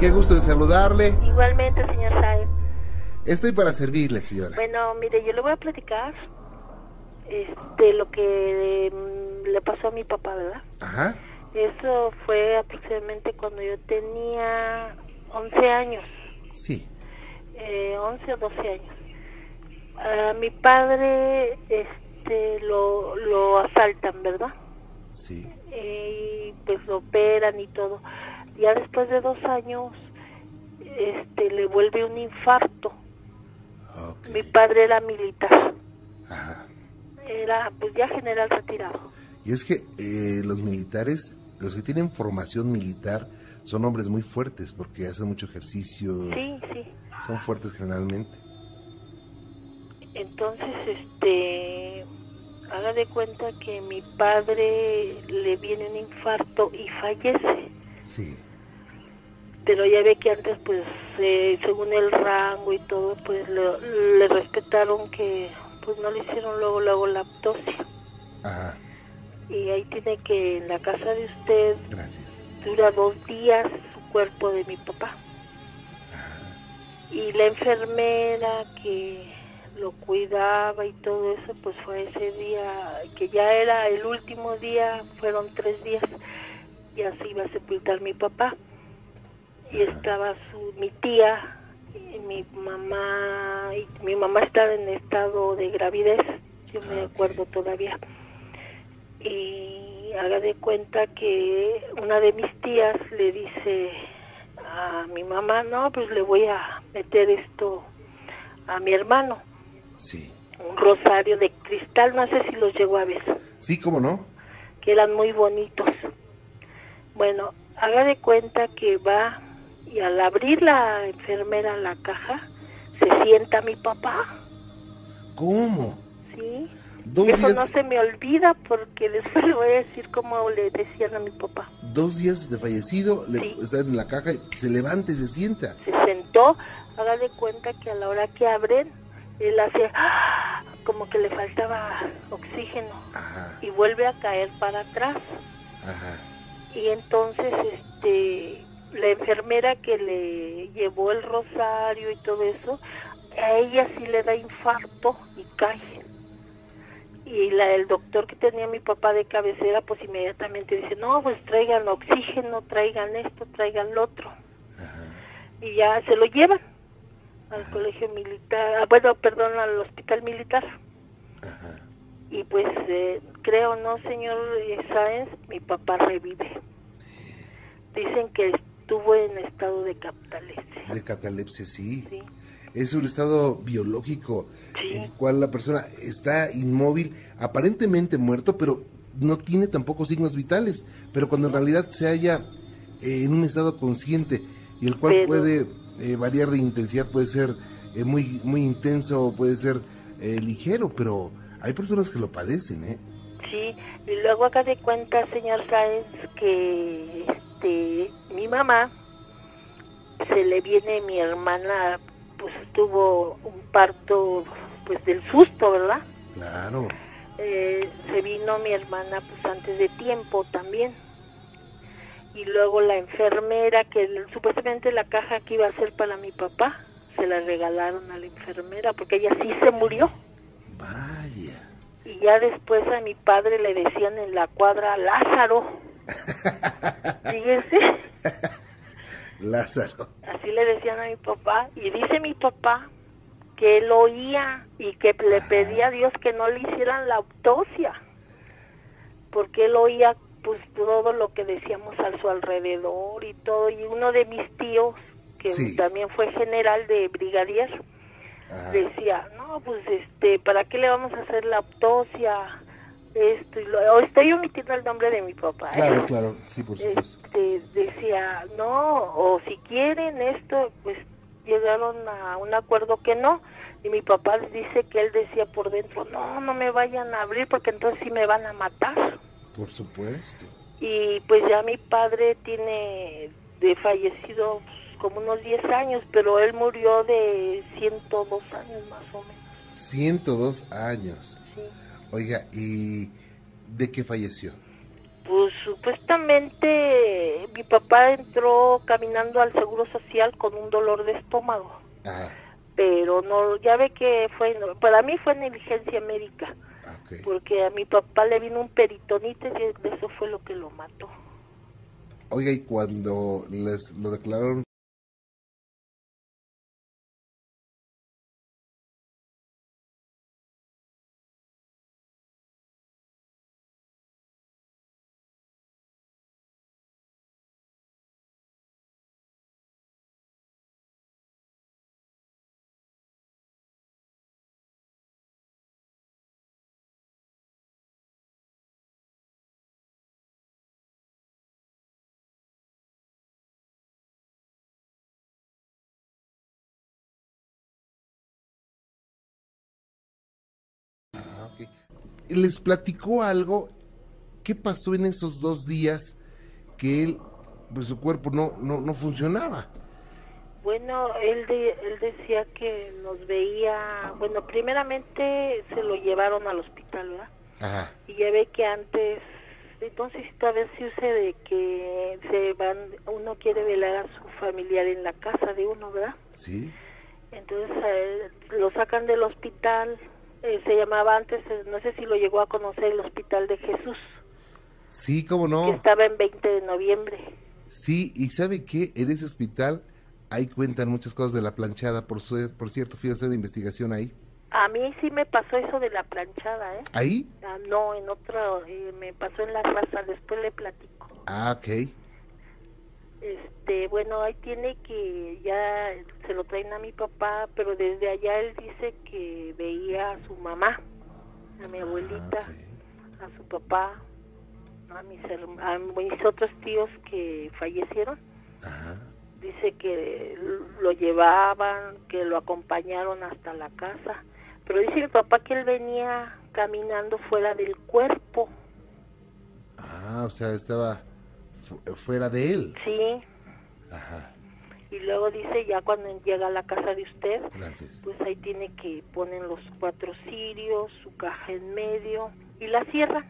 Qué gusto de saludarle. Igualmente, señor Saez. Estoy para servirle, señora. Bueno, mire, yo le voy a platicar este, lo que mm, le pasó a mi papá, ¿verdad? Ajá. Eso fue aproximadamente cuando yo tenía 11 años, Sí. eh, 11 o 12 años. A mi padre este, lo, lo asaltan, ¿verdad? Sí. y pues lo operan y todo. Ya después de dos años, este, le vuelve un infarto. Mi padre era militar, Ajá. era pues ya general retirado. Y es que eh, los militares, los que tienen formación militar, son hombres muy fuertes porque hacen mucho ejercicio. Sí, sí. Son fuertes generalmente. Entonces, este, haga de cuenta que mi padre le viene un infarto y fallece. Sí. Pero ya ve que antes, pues, eh, según el rango y todo, pues le, le respetaron que, pues, no le hicieron luego, luego la autopsia. Ajá. Y ahí tiene que, en la casa de usted, Gracias. dura dos días su cuerpo de mi papá. Y la enfermera que lo cuidaba y todo eso, pues fue ese día, que ya era el último día, fueron tres días, y así iba a sepultar mi papá. Y estaba su, mi tía, y mi mamá, y mi mamá estaba en estado de gravidez, yo me Ah, acuerdo todavía. Y haga de cuenta que una de mis tías le dice a mi mamá, no, pues le voy a meter esto a mi hermano, Sí. un rosario de cristal, no sé si los llegó a ver, Sí, ¿cómo no? que eran muy bonitos. Bueno, haga de cuenta que va y al abrir la enfermera la caja, se sienta mi papá, ¿Cómo? ¿sí? Dos Eso no se me olvida porque después le voy a decir cómo le decían a mi papá. dos días de fallecido, le, Sí. está en la caja, y se levanta y se sienta. se sentó, haga de cuenta que a la hora que abren, él hace ¡ah! como que le faltaba oxígeno Ajá, y vuelve a caer para atrás. ajá. Y entonces, este, la enfermera que le llevó el rosario y todo eso, a ella sí le da infarto y cae. Y la, el doctor que tenía mi papá de cabecera, pues inmediatamente dice, no, pues traigan oxígeno, traigan esto, traigan lo otro. Y ya se lo llevan al colegio militar, ah, bueno, perdón, al hospital militar. Y pues eh, creo, no, señor Sáenz, mi papá revive. Dicen que estuvo en estado de catalepsia. De catalepsia, sí. Sí. Es un estado biológico Sí. en el cual la persona está inmóvil, aparentemente muerto, pero no tiene tampoco signos vitales. Pero cuando en realidad se halla eh, en un estado consciente y el cual Pero- puede eh, variar de intensidad, puede ser eh, muy, muy intenso o puede ser eh, ligero, pero hay personas que lo padecen, ¿eh? Sí, y luego acá de cuenta, señor Sáenz, que este, mi mamá se le viene mi hermana, pues tuvo un parto, pues del susto, ¿verdad? Claro. Eh, se vino mi hermana pues antes de tiempo también y luego la enfermera que supuestamente la caja que iba a ser para mi papá se la regalaron a la enfermera porque ella sí se murió Vaya. y ya después a mi padre le decían en la cuadra Lázaro fíjense Lázaro. así le decían a mi papá y dice mi papá que él oía y que le pedía a Dios que no le hicieran la autopsia porque él oía pues todo lo que decíamos a su alrededor y todo y uno de mis tíos que Sí. también fue general de brigadier Ajá. decía no pues este para qué le vamos a hacer la autopsia esto y lo o estoy omitiendo el nombre de mi papá ¿eh? Claro, claro, sí, por supuesto. este, decía, no, o si quieren esto, pues llegaron a un acuerdo que no. Y mi papá dice que él decía por dentro, no, no me vayan a abrir porque entonces sí me van a matar. Por supuesto. Y pues ya mi padre tiene de fallecido pues, como unos 10 años, pero él murió de 102 años más o menos. 102 años. Sí. Oiga, ¿y de qué falleció? Pues supuestamente mi papá entró caminando al Seguro Social con un dolor de estómago. Ah, Pero no, ya ve que fue, para mí fue negligencia médica. ah. Porque a mi papá le vino un peritonitis y eso fue lo que lo mató. Oiga, y cuando les lo declararon les platicó algo. ¿Qué pasó en esos dos días que él, pues su cuerpo no, no, no funcionaba? Bueno, él, de- él decía que nos veía, bueno, primeramente se lo llevaron al hospital, ¿verdad? Ajá. Y ya ve que antes, entonces todavía sí sucede que se van, uno quiere velar a su familiar en la casa de uno, ¿verdad? ¿Sí? Entonces a él lo sacan del hospital, eh, se llamaba antes, eh, no sé si lo llegó a conocer, el Hospital de Jesús, Sí, cómo que no. estaba en 20 de noviembre. Sí, y ¿sabe qué? En ese hospital ahí cuentan muchas cosas de la planchada. Por, su- por cierto, fui a hacer una investigación ahí. A mí sí me pasó eso de la planchada, ¿eh? ¿Ahí? Ah, no, en otro, eh, me pasó en la raza, después le platico. Ah, ok. Este, bueno, ahí tiene que ya se lo traen a mi papá, pero desde allá él dice que veía a su mamá, a mi abuelita, Ah, ok. a su papá, a mis, a mis otros tíos que fallecieron. Ajá. Dice que lo llevaban, que lo acompañaron hasta la casa, pero dice mi papá que él venía caminando fuera del cuerpo, Ah, o sea, estaba fuera de él. sí, Ajá. y luego dice ya cuando llega a la casa de usted, Gracias. pues ahí tiene que ponen los cuatro cirios, su caja en medio y la cierran.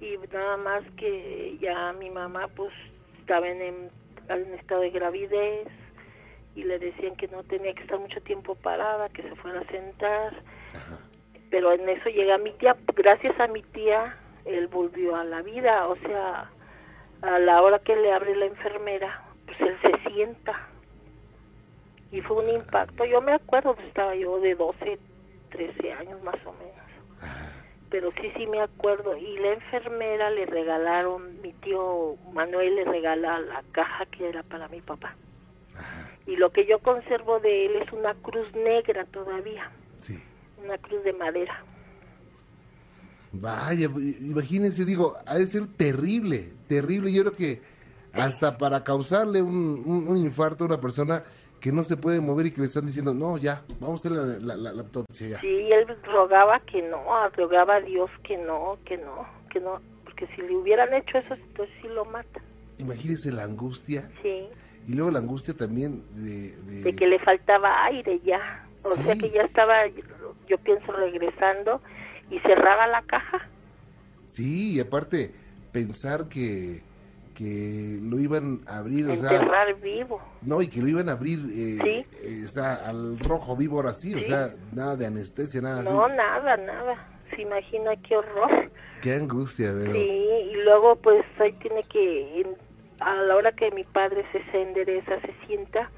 Y nada más que ya mi mamá pues estaba en, en, en estado de gravidez y le decían que no tenía que estar mucho tiempo parada, que se fuera a sentar. Pero en eso llega mi tía, gracias a mi tía, él volvió a la vida, o sea, a la hora que le abre la enfermera, pues él se sienta y fue un impacto. Yo me acuerdo, pues, estaba yo de 12, 13 años más o menos. Pero sí, sí me acuerdo. Y la enfermera le regalaron, mi tío Manuel le regala la caja que era para mi papá. Y lo que yo conservo de él es una cruz negra todavía, Sí. una cruz de madera. Vaya, imagínense, digo, ha de ser terrible, terrible. Yo creo que hasta para causarle un, un- un infarto a una persona que no se puede mover y que le están diciendo, no, ya, vamos a hacer la, la, la- autopsia ya. Sí, él rogaba que no, rogaba a Dios que no, que no, que no, porque si le hubieran hecho eso, entonces sí lo matan. Imagínense la angustia Sí, y luego la angustia también de... de- de que le faltaba aire ya. O Sí. sea que ya estaba, yo pienso, regresando y cerraba la caja. Sí, y aparte pensar que, que lo iban a abrir, o sea, enterrar vivo. no, y que lo iban a abrir, eh, Sí. eh, o sea, al rojo vivo ahora sí, o sea, nada de anestesia, nada No, así. nada, nada. Se imagina qué horror. Qué angustia, pero... Sí, y luego pues ahí tiene que, a la hora que mi padre se, se endereza, se sienta,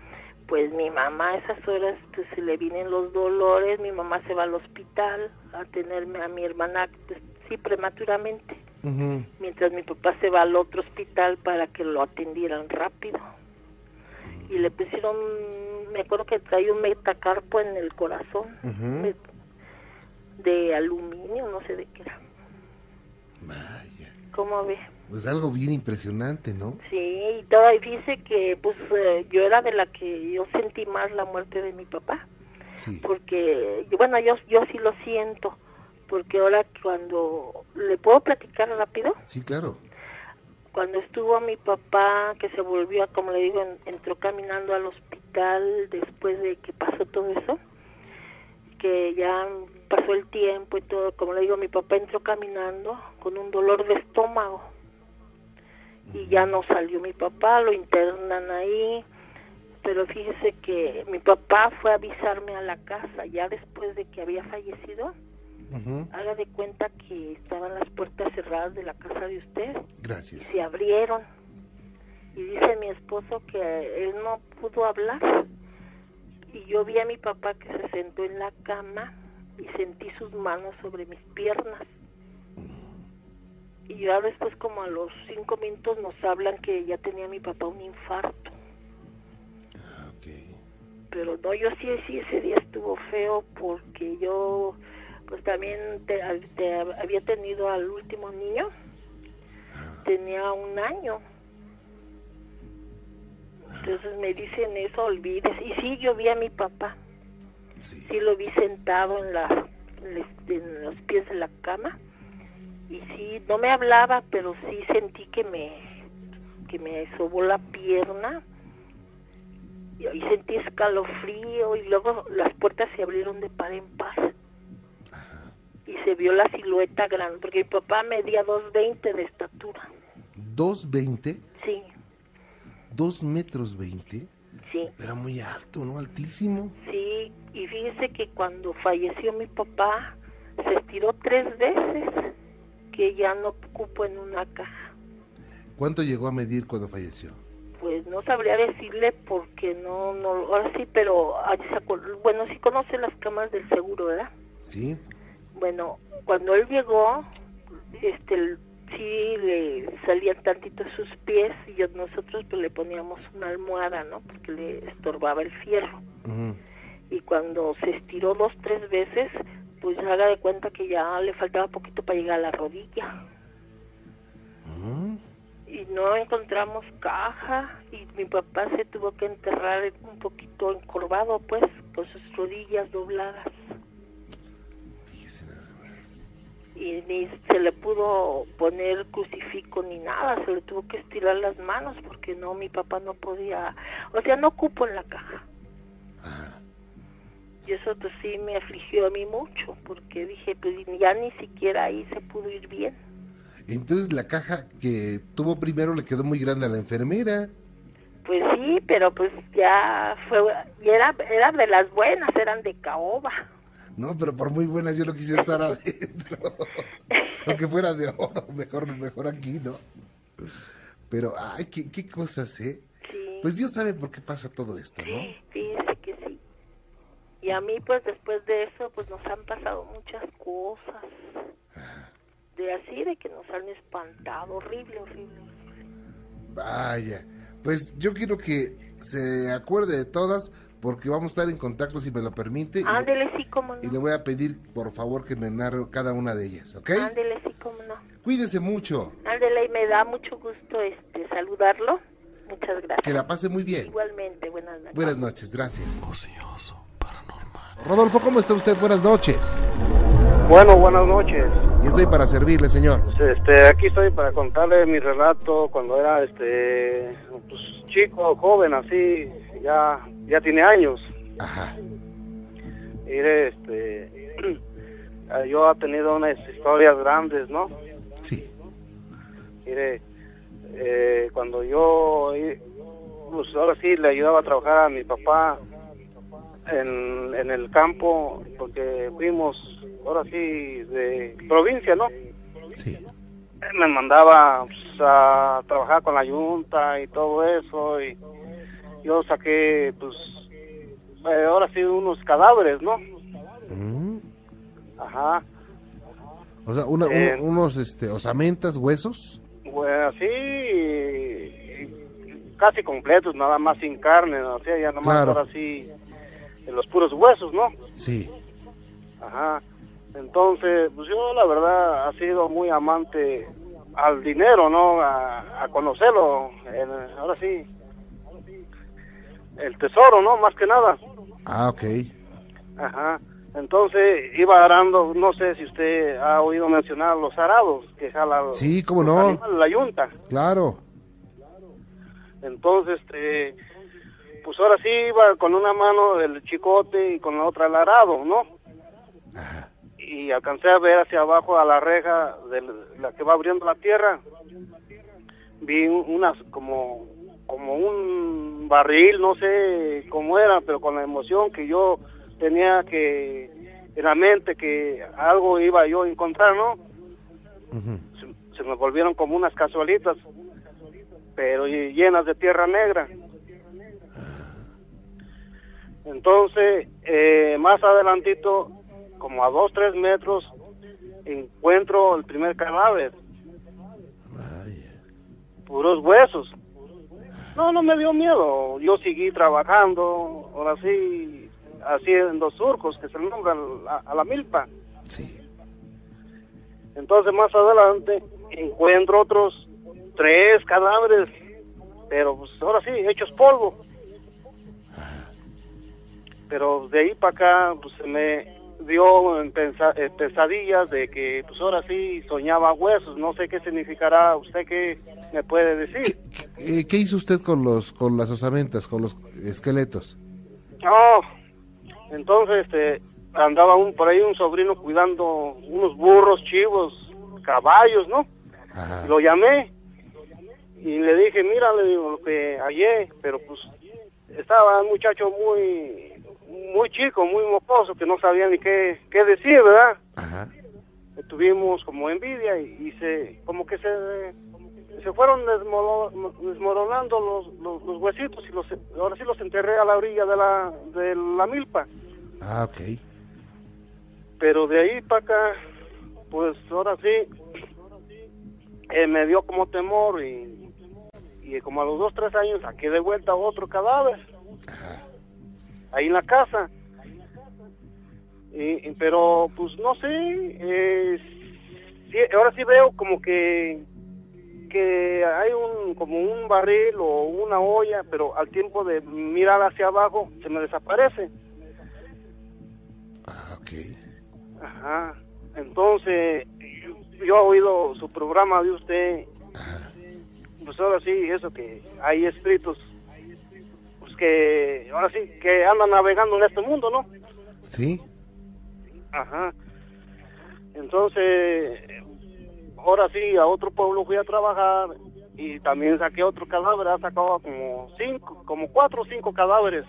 pues mi mamá a esas horas pues se le vienen los dolores, mi mamá se va al hospital a tenerme a mi hermana, pues, sí, prematuramente, mientras mi papá se va al otro hospital para que lo atendieran rápido. Y le pusieron, me acuerdo que traía un metacarpo en el corazón, de aluminio, no sé de qué era. Vaya, ¿Cómo ve? Pues algo bien impresionante, ¿no? Sí, y todavía dice que pues eh, yo era de la que yo sentí más la muerte de mi papá, Sí. porque bueno, yo yo sí lo siento, porque ahora cuando le puedo platicar rápido, Sí, claro. cuando estuvo mi papá que se volvió, como le digo, en- entró caminando al hospital después de que pasó todo eso, que ya pasó el tiempo y todo, como le digo, mi papá entró caminando con un dolor de estómago. Y ya no salió mi papá, lo internan ahí, pero fíjese que mi papá fue a avisarme a la casa ya después de que había fallecido. Haga de cuenta que estaban las puertas cerradas de la casa de usted y Gracias. se abrieron. Y dice mi esposo que él no pudo hablar. Y yo vi a mi papá que se sentó en la cama y sentí sus manos sobre mis piernas. Y ya después como a los cinco minutos nos hablan que ya tenía mi papá un infarto. Ah. Pero no, yo sí, sí, ese día estuvo feo porque yo pues también te- te- había tenido al último niño. Tenía un año. Entonces me dicen eso, olvides. Y sí, yo vi a mi papá. Sí. Sí lo vi sentado en, la, en los pies de la cama. Y sí, no me hablaba, pero sí sentí que me, que me sobó la pierna. Y, y sentí escalofrío y luego las puertas se abrieron de par en par. Y se vio la silueta grande, porque mi papá medía 2.20 de estatura. 2.20, Sí, 2 metros 20. sí. Era muy alto, ¿no? Altísimo. Sí, y fíjese que cuando falleció mi papá, se estiró tres veces, que ya no cupo en una caja. ¿Cuánto llegó a medir cuando falleció? Pues no sabría decirle porque no, no, ahora sí, pero ah, bueno, sí conoce las camas del seguro, ¿verdad? Sí. Bueno, cuando él llegó, este, sí le salían tantitos sus pies y yo- nosotros pues le poníamos una almohada, ¿no? Porque le estorbaba el fierro. Y cuando se estiró dos tres veces pues haga de cuenta que ya le faltaba poquito para llegar a la rodilla y no encontramos caja y mi papá se tuvo que enterrar un poquito encorvado pues con sus rodillas dobladas Fíjese nada más. y ni se le pudo poner crucifijo ni nada, se le tuvo que estirar las manos porque no, mi papá no podía, o sea, no cupo en la caja. Ajá. Y eso pues sí me afligió a mí mucho, porque dije, pues ya ni siquiera ahí se pudo ir bien. Entonces la caja que tuvo primero le quedó muy grande a la enfermera. Pues sí, pero pues ya fue, y era, era de las buenas, eran de caoba. No, pero por muy buenas yo no quisiera estar adentro. Aunque fuera de oro, mejor, mejor aquí, ¿no? Pero, ay, qué, qué cosas, ¿eh? Sí, Pues Dios sabe por qué pasa todo esto, ¿no? sí. Y a mí pues después de eso pues nos han pasado muchas cosas. De así, de que nos han espantado, horrible, horrible. horrible. Vaya. Pues yo quiero que se acuerde de todas porque vamos a estar en contacto si me lo permite. Ándele, sí, como no. Y le voy a pedir, por favor, que me narre cada una de ellas, ¿ok? Ándele, sí, como no. Cuídese mucho. Ándele, y me da mucho gusto este saludarlo. Muchas gracias. Que la pase muy bien. Igualmente, buenas noches. Buenas noches, gracias. Ocioso. Rodolfo, ¿cómo está usted? Buenas noches. Bueno, buenas noches. Y estoy para servirle, señor. Este, aquí estoy para contarle mi relato cuando era este pues, chico, joven, así, ya ya tiene años. Ajá. Mire, este yo he tenido unas historias grandes, ¿no? Sí. Mire, eh, cuando yo pues ahora sí le ayudaba a trabajar a mi papá en, en el campo porque fuimos ahora sí de provincia, ¿no? Sí. Él me mandaba pues, a trabajar con la yunta y todo eso y yo saqué pues eh, ahora sí unos cadáveres no Mm. ajá O sea, una- Eh. un- unos este, osamentas, huesos. bueno así y- casi completos nada más sin carne o sea ya nada más Claro. ahora sí de los puros huesos no Sí. Ajá. Entonces, pues yo la verdad ha sido muy amante al dinero, ¿no? A, a conocerlo. en- ahora sí. El tesoro, ¿no? Más que nada. Ah, ok. Ajá. Entonces iba arando, no sé si usted ha oído mencionar los arados que jala Sí, cómo no. animales, la yunta. Claro. Entonces, este, pues ahora sí iba con una mano el chicote y con la otra el arado, ¿no? Ajá. y alcancé a ver hacia abajo a la reja de la que va abriendo la tierra. vi un- unas como como un barril, no sé cómo era, pero con la emoción que yo tenía que en la mente que algo iba yo a encontrar, ¿no? Se, se me volvieron como unas casualitas, pero llenas de tierra negra. Entonces, eh, más adelantito, como a dos, tres metros, encuentro el primer cadáver, Vaya. puros huesos. No, no me dio miedo. Yo seguí trabajando, ahora sí, haciendo surcos, que se nombran a, a la milpa. Sí. Entonces, más adelante, encuentro otros tres cadáveres, pero pues ahora sí, hechos polvo. Pero de ahí para acá, pues se me dio en eh, pesadillas de que, pues ahora sí, soñaba huesos. No sé qué significará. ¿Usted qué me puede decir? Eh, ¿Qué hizo usted con los con las osamentas, con los esqueletos? Oh, entonces este, andaba un, por ahí un sobrino cuidando unos burros, chivos, caballos, ¿no? Ajá. Lo llamé y le dije, mira, le digo, lo que hallé, pero pues estaba un muchacho muy muy chico, muy mocoso, que no sabía ni qué, qué decir, ¿verdad? Ajá. Tuvimos como envidia y, y se, como que se, se fueron desmoro- desmoronando los, los, los huesitos y los, ahora sí los enterré a la orilla de la, de la milpa. Ah, ok. Pero de ahí para acá, pues ahora sí, eh, me dio como temor y, y como a los dos, tres años saqué de vuelta otro cadáver. Ahí en la casa. Y, y- pero pues no sé, eh, sí, ahora sí veo como que que hay un como un barril o una olla, pero al tiempo de mirar hacia abajo se me desaparece. Ah, ok. Ajá. Entonces, yo, yo he oído su programa de usted. Pues ahora sí, eso que hay pues que ahora sí, que andan navegando en este mundo, ¿no? ¿Sí? Ajá. Entonces, ahora sí, a otro pueblo fui a trabajar y también saqué otro cadáver, ha sacado como cinco, como cuatro o cinco cadáveres.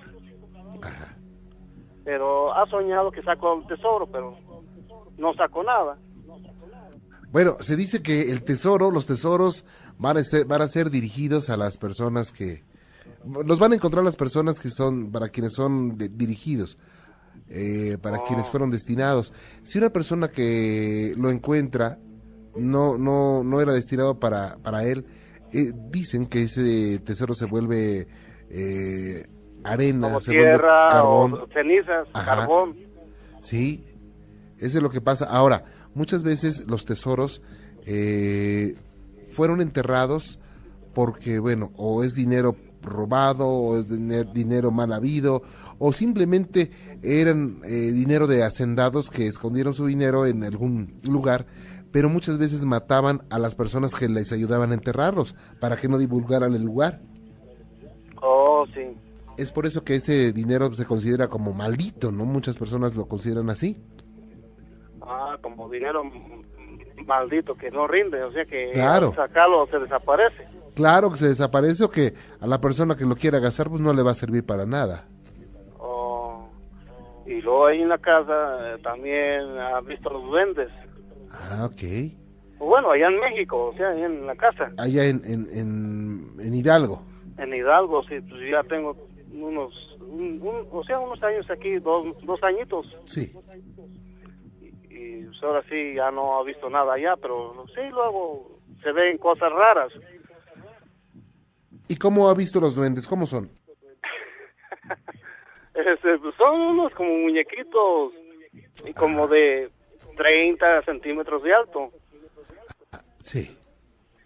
Pero ha soñado que sacó el tesoro, pero no sacó nada. Bueno, se dice que el tesoro, los tesoros van a ser, van a ser dirigidos a las personas que... Los van a encontrar las personas que son, para quienes son de- dirigidos, eh, para quienes fueron destinados. Si una persona que lo encuentra no, no, no era destinado para, para él, eh, dicen que ese tesoro se vuelve eh, arena, como se vuelve tierra carbón. o cenizas, Ajá. carbón. Sí, eso es lo que pasa. Ahora, muchas veces los tesoros eh, fueron enterrados porque, bueno, o es dinero robado, o dinero mal habido, o simplemente eran eh, dinero de hacendados que escondieron su dinero en algún lugar, pero muchas veces mataban a las personas que les ayudaban a enterrarlos para que no divulgaran el lugar. Oh, sí. Es por eso que ese dinero se considera como maldito, ¿no? Muchas personas lo consideran así. Ah, como dinero maldito que no rinde, o sea que Claro. sacarlo se desaparece. Claro que se desaparece o que a la persona que lo quiera gastar pues no le va a servir para nada. Oh, y luego ahí en la casa eh, también ha visto los duendes. Ah, ok. Bueno, allá en México, o sea, ahí en la casa. Allá en, en, en, en Hidalgo. En Hidalgo, sí, pues ya tengo unos, un- un- o sea, unos años aquí, dos, dos añitos. Sí. Y pues, ahora sí ya no ha visto nada allá, pero sí, luego se ven cosas raras. ¿Y cómo ha visto los duendes? ¿Cómo son? Este, pues, son unos como muñequitos y como de 30 centímetros de alto. Sí.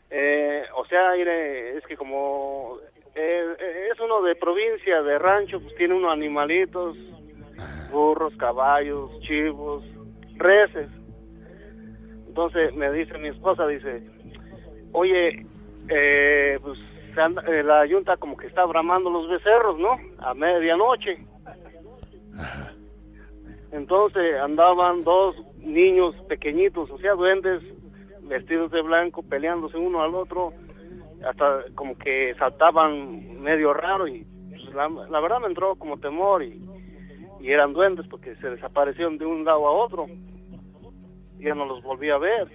Eh, o sea, es que como eh, es uno de provincia, de rancho, pues tiene unos animalitos, burros, caballos, chivos, reses. Entonces me dice mi esposa, dice, oye, eh, pues la yunta como que está bramando los becerros, ¿no? A medianoche. Entonces andaban dos niños pequeñitos, o sea, duendes, vestidos de blanco, peleándose uno al otro. hasta como que saltaban medio raro y pues, la, la verdad me entró como temor y, y eran duendes porque se desaparecieron de un lado a otro. Y ya no los volví a ver.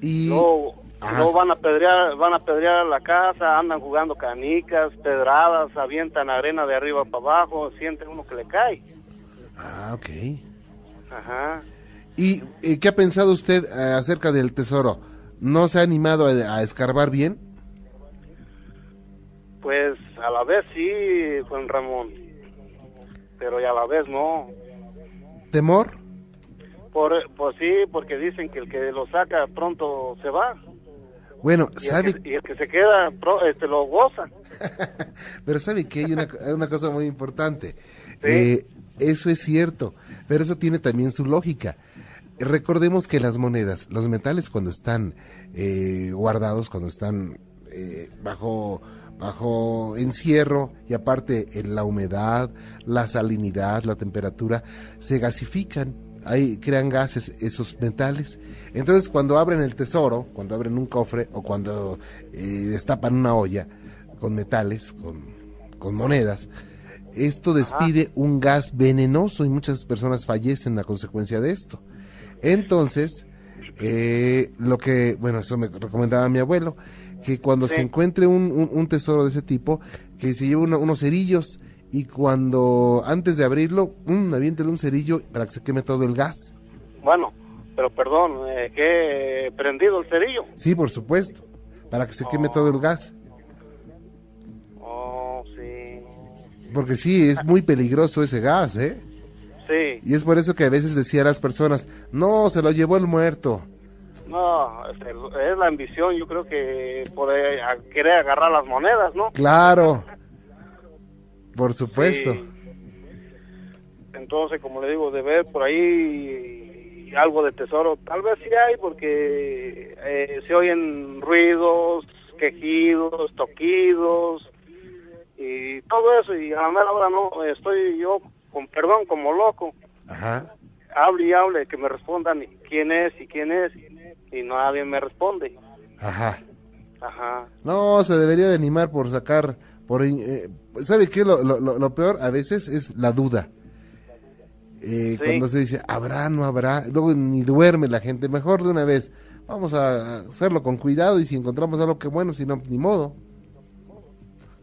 Y Luego, Ah, sí. van a pedrear, van a pedrear la casa, andan jugando canicas, pedradas, avientan arena de arriba para abajo, siente uno que le cae. Ah, ok. Ajá. ¿Y qué ha pensado usted eh, acerca del tesoro? ¿No se ha animado a, a escarbar bien? Pues a la vez sí, Juan Ramón, pero y a la vez no. ¿Temor? Por, pues sí, porque dicen que el que lo saca pronto se va Bueno, y el, ¿sabe? que, y el que se queda pro- este lo goza. Pero sabe que hay una, una cosa muy importante. Eh, eso es cierto, pero eso tiene también su lógica. Recordemos que las monedas, los metales cuando están eh, guardados, cuando están eh, bajo bajo encierro y aparte en la humedad, la salinidad, la temperatura, se gasifican, ahí crean gases esos metales. Entonces cuando abren el tesoro, cuando abren un cofre o cuando eh, destapan una olla con metales, con, con monedas, esto despide un gas venenoso y muchas personas fallecen a consecuencia de esto. Entonces, eh, lo que, bueno, eso me recomendaba mi abuelo, que cuando se encuentre un, un- un tesoro de ese tipo, que se lleve uno- unos cerillos y cuando, antes de abrirlo, um, aviéntele un cerillo para que se queme todo el gas. Bueno, pero perdón, eh, he prendido el cerillo. Sí, por supuesto, para que se queme todo el gas. Oh, sí. Porque sí, es muy peligroso ese gas, ¿eh? Sí. Y es por eso que a veces decía a las personas, no, se lo llevó el muerto. No, es la ambición, yo creo que por eh, querer agarrar las monedas, ¿no? Claro, por supuesto. Sí. Entonces, como le digo, de ver por ahí algo de tesoro, tal vez sí hay, porque eh, se oyen ruidos, quejidos, toquidos y todo eso, y a la mera hora no, estoy yo, con perdón, como loco, Ajá. hable y hable, que me respondan quién es y quién es, y nadie me responde. Ajá. Ajá. No, se debería de animar por sacar, por, eh, ¿sabe qué? Lo, lo, lo- peor a veces es la duda. Eh, Sí. Cuando se dice, habrá, no habrá, luego ni duerme la gente, mejor de una vez, vamos a hacerlo con cuidado y si encontramos algo que bueno, si no, ni modo.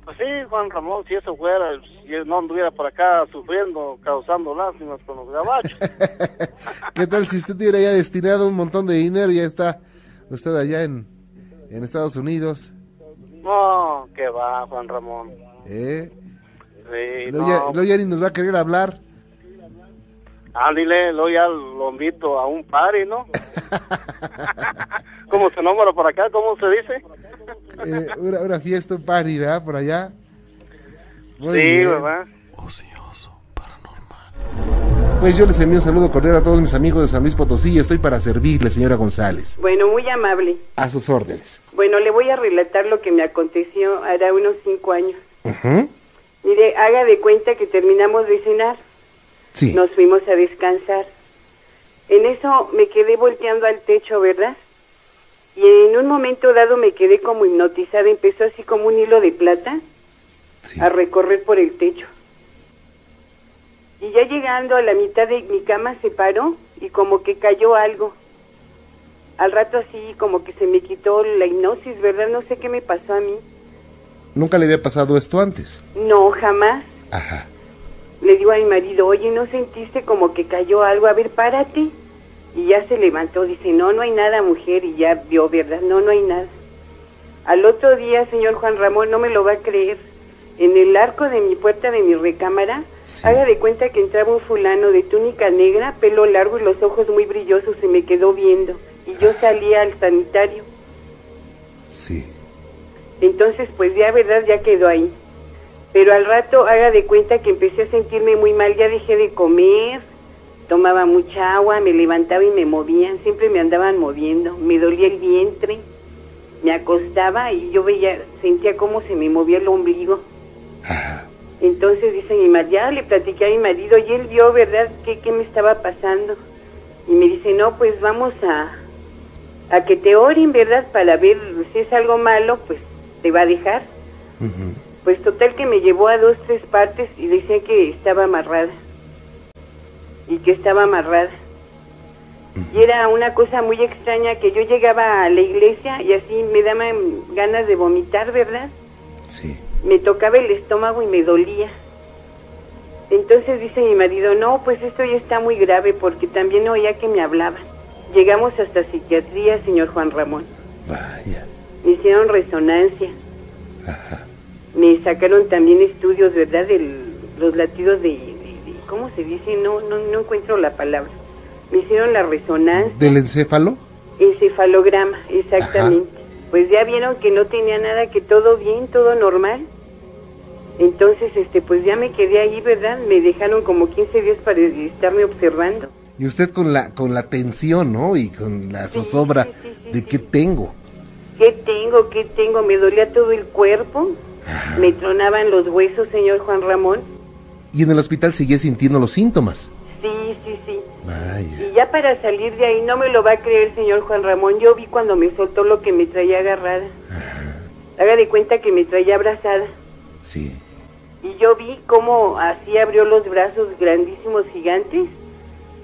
Pues sí, Juan Ramón, si eso fuera, si no anduviera por acá sufriendo, causando lástimas con los gabachos. ¿Qué tal si usted tiene ya destinado un montón de dinero y ya está usted allá en, en Estados Unidos? No, que va, Juan Ramón. ¿Eh? Sí, no. luego ya ni nos va a querer hablar. Ah, dile, luego ya lo invito a un party, ¿no? ¿Cómo se nombra por acá? ¿Cómo se dice? Eh, una, una fiesta, un party, ¿verdad? Por allá. Muy sí, bien. ¿verdad? Pues yo les envío un saludo cordial a todos mis amigos de San Luis Potosí y estoy para servirle, señora González. Bueno, muy amable. A sus órdenes. Bueno, le voy a relatar lo que me aconteció hará unos cinco años. Mire, haga de cuenta que terminamos de cenar. Sí. Nos fuimos a descansar. En eso me quedé volteando al techo, ¿verdad? Y en un momento dado me quedé como hipnotizada. Empezó así como un hilo de plata sí. a recorrer por el techo. Y ya llegando a la mitad de mi cama se paró y como que cayó algo. Al rato así como que se me quitó la hipnosis, ¿verdad? No sé qué me pasó a mí. Nunca le había pasado esto antes. No, jamás. Ajá. Le digo a mi marido, oye, ¿no sentiste como que cayó algo? A ver, párate. Y ya se levantó, dice, no, no hay nada, mujer. Y ya vio, ¿verdad? No, no hay nada. Al otro día, señor Juan Ramón, no me lo va a creer. En el arco de mi puerta de mi recámara, Sí. haga de cuenta que entraba un fulano de túnica negra, pelo largo y los ojos muy brillosos, se me quedó viendo. Y yo salía al sanitario. Sí. Entonces, pues ya, ¿verdad? Ya quedó ahí. Pero al rato, haga de cuenta que empecé a sentirme muy mal, ya dejé de comer, tomaba mucha agua, me levantaba y me movían, siempre me andaban moviendo, me dolía el vientre, me acostaba y yo veía, sentía cómo se me movía el ombligo. Ajá. Entonces dice mi marido, ya le platiqué a mi marido y él vio, ¿verdad?, qué, qué me estaba pasando. Y me dice, no, pues vamos a, a que te oren, ¿verdad? Para ver si es algo malo, pues te va a dejar. Pues total que me llevó a dos, tres partes y decía que estaba amarrada. Y que estaba amarrada. Y era una cosa muy extraña que yo llegaba a la iglesia y así me daban ganas de vomitar, ¿verdad? Sí. Me tocaba el estómago y me dolía. Entonces dice mi marido, no, pues esto ya está muy grave porque también oía que me hablaban. Llegamos hasta psiquiatría, señor Juan Ramón. Vaya. Me hicieron resonancia. Me sacaron también estudios, ¿verdad? De los latidos de, de- de- ¿Cómo se dice? No, no, no encuentro la palabra. Me hicieron la resonancia, ¿Del encéfalo? encefalograma, exactamente. Pues ya vieron que no tenía nada, que todo bien, todo normal. Entonces, este, pues ya me quedé ahí, ¿verdad? Me dejaron como 15 días para estarme observando. Y usted con la con la tensión, ¿no? Y con la zozobra sí, sí, sí, de qué tengo. ¿Qué tengo? ¿Qué tengo? Me dolía todo el cuerpo. Me tronaban los huesos, señor Juan Ramón. Y en el hospital seguía sintiendo los síntomas. Sí, sí, sí. Vaya. Y ya para salir de ahí, no me lo va a creer, señor Juan Ramón. Yo vi cuando me soltó lo que me traía agarrada. Haga de cuenta que me traía abrazada. Sí. Y yo vi cómo así abrió los brazos grandísimos, gigantes,